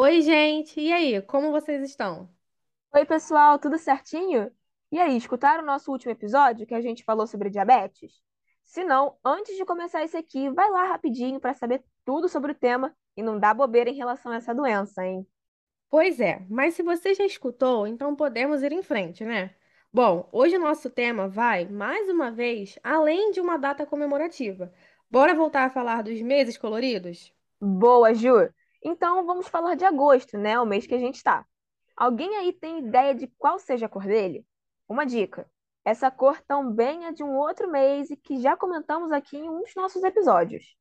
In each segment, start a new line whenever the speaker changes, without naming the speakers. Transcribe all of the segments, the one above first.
Oi, gente! E aí, como vocês estão?
Oi, pessoal, tudo certinho? E aí, escutaram o nosso último episódio que a gente falou sobre diabetes? Se não, antes de começar esse aqui, vai lá rapidinho para saber tudo sobre o tema e não dá bobeira em relação a essa doença, hein?
Pois é, mas se você já escutou, então podemos ir em frente, né? Bom, hoje o nosso tema vai, mais uma vez, além de uma data comemorativa. Bora voltar a falar dos meses coloridos?
Boa, Ju! Então vamos falar de agosto, né? O mês que a gente está. Alguém aí tem ideia de qual seja a cor dele? Uma dica: essa cor também é de um outro mês e que já comentamos aqui em um dos nossos episódios.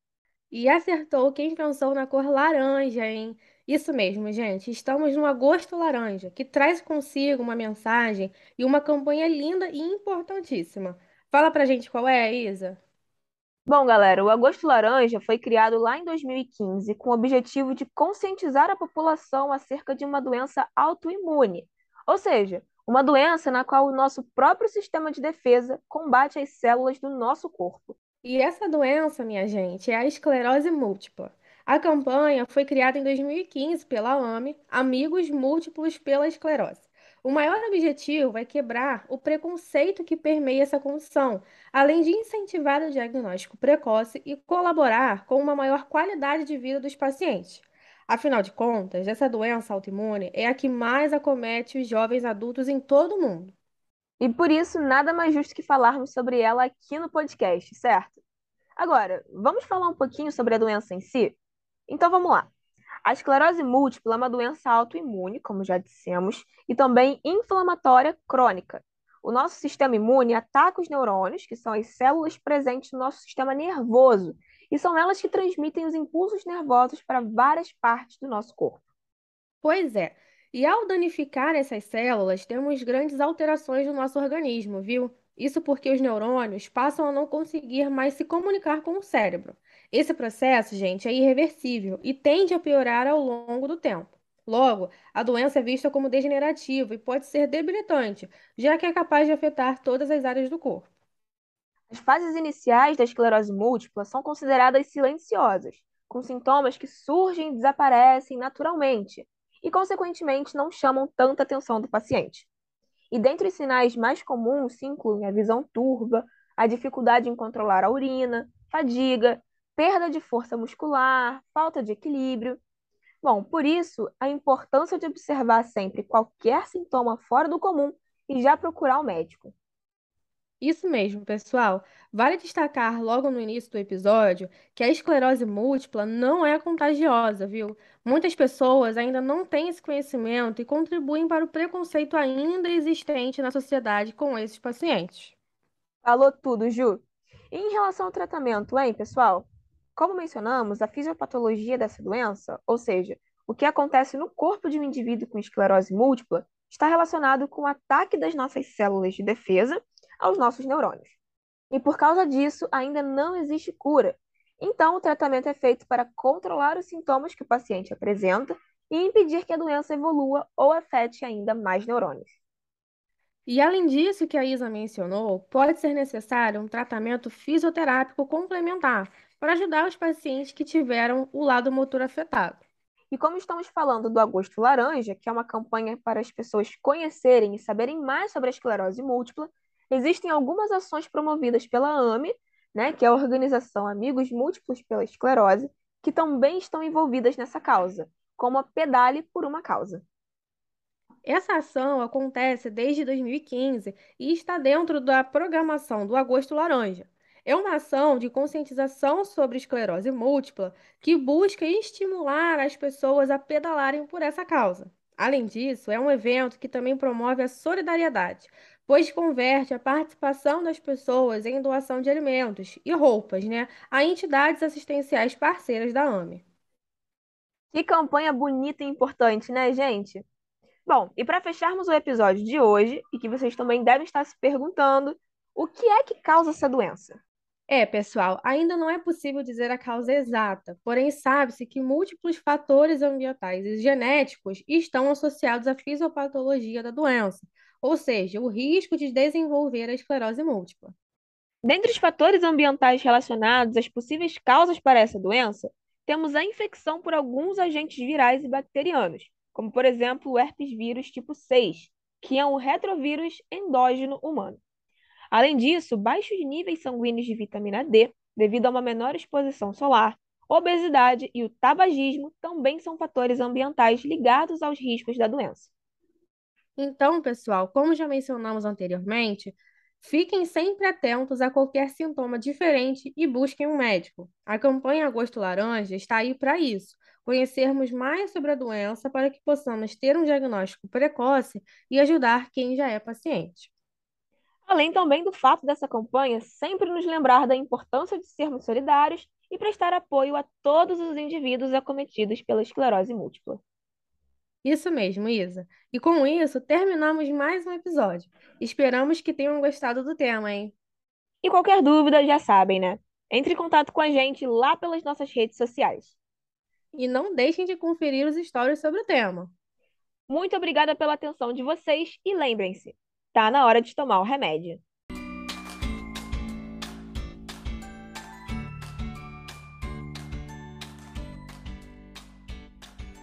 E acertou quem pensou na cor laranja, hein? Isso mesmo, gente. Estamos no Agosto Laranja, que traz consigo uma mensagem e uma campanha linda e importantíssima. Fala pra gente qual é, Isa?
Bom, galera, o Agosto Laranja foi criado lá em 2015 com o objetivo de conscientizar a população acerca de uma doença autoimune, ou seja, uma doença na qual o nosso próprio sistema de defesa combate as células do nosso corpo.
E essa doença, minha gente, é a esclerose múltipla. A campanha foi criada em 2015 pela AME, Amigos Múltiplos pela Esclerose. O maior objetivo é quebrar o preconceito que permeia essa condição, além de incentivar o diagnóstico precoce e colaborar com uma maior qualidade de vida dos pacientes. Afinal de contas, essa doença autoimune é a que mais acomete os jovens adultos em todo o mundo.
E por isso, nada mais justo que falarmos sobre ela aqui no podcast, certo? Agora, vamos falar um pouquinho sobre a doença em si? Então vamos lá. A esclerose múltipla é uma doença autoimune, como já dissemos, e também inflamatória crônica. O nosso sistema imune ataca os neurônios, que são as células presentes no nosso sistema nervoso, e são elas que transmitem os impulsos nervosos para várias partes do nosso corpo.
Pois é. E ao danificar essas células, temos grandes alterações no nosso organismo, viu? Isso porque os neurônios passam a não conseguir mais se comunicar com o cérebro. Esse processo, gente, é irreversível e tende a piorar ao longo do tempo. Logo, a doença é vista como degenerativa e pode ser debilitante, já que é capaz de afetar todas as áreas do corpo.
As fases iniciais da esclerose múltipla são consideradas silenciosas, com sintomas que surgem e desaparecem naturalmente e, consequentemente, não chamam tanta atenção do paciente. E dentre os sinais mais comuns se incluem a visão turva, a dificuldade em controlar a urina, fadiga, perda de força muscular, falta de equilíbrio. Bom, por isso, a importância de observar sempre qualquer sintoma fora do comum e já procurar o médico.
Isso mesmo, pessoal. Vale destacar logo no início do episódio que a esclerose múltipla não é contagiosa, viu? Muitas pessoas ainda não têm esse conhecimento e contribuem para o preconceito ainda existente na sociedade com esses pacientes.
Falou tudo, Ju. E em relação ao tratamento, hein, pessoal? Como mencionamos, a fisiopatologia dessa doença, ou seja, o que acontece no corpo de um indivíduo com esclerose múltipla, está relacionado com o ataque das nossas células de defesa aos nossos neurônios. E por causa disso, ainda não existe cura. Então, o tratamento é feito para controlar os sintomas que o paciente apresenta e impedir que a doença evolua ou afete ainda mais neurônios.
E além disso que a Isa mencionou, pode ser necessário um tratamento fisioterápico complementar para ajudar os pacientes que tiveram o lado motor afetado.
E como estamos falando do Agosto Laranja, que é uma campanha para as pessoas conhecerem e saberem mais sobre a esclerose múltipla, existem algumas ações promovidas pela AME, né, que é a Organização Amigos Múltiplos pela Esclerose, que também estão envolvidas nessa causa, como a Pedale por uma Causa.
Essa ação acontece desde 2015 e está dentro da programação do Agosto Laranja. É uma ação de conscientização sobre esclerose múltipla que busca estimular as pessoas a pedalarem por essa causa. Além disso, é um evento que também promove a solidariedade, pois converte a participação das pessoas em doação de alimentos e roupas, né, a entidades assistenciais parceiras da AME.
Que campanha bonita e importante, né, gente? Bom, e para fecharmos o episódio de hoje, e que vocês também devem estar se perguntando, o que é que causa essa doença?
É, pessoal, ainda não é possível dizer a causa exata, porém sabe-se que múltiplos fatores ambientais e genéticos estão associados à fisiopatologia da doença, ou seja, o risco de desenvolver a esclerose múltipla.
Dentre os fatores ambientais relacionados às possíveis causas para essa doença, temos a infecção por alguns agentes virais e bacterianos, como por exemplo o herpes vírus tipo 6, que é um retrovírus endógeno humano. Além disso, baixos níveis sanguíneos de vitamina D, devido a uma menor exposição solar, obesidade e o tabagismo também são fatores ambientais ligados aos riscos da doença.
Então, pessoal, como já mencionamos anteriormente, fiquem sempre atentos a qualquer sintoma diferente e busquem um médico. A campanha Agosto Laranja está aí para isso conhecermos mais sobre a doença para que possamos ter um diagnóstico precoce e ajudar quem já é paciente.
Além também do fato dessa campanha sempre nos lembrar da importância de sermos solidários e prestar apoio a todos os indivíduos acometidos pela esclerose múltipla.
Isso mesmo, Isa. E com isso, terminamos mais um episódio. Esperamos que tenham gostado do tema, hein?
E qualquer dúvida, já sabem, né? Entre em contato com a gente lá pelas nossas redes sociais.
E não deixem de conferir os stories sobre o tema.
Muito obrigada pela atenção de vocês e lembrem-se, tá na hora de tomar o remédio.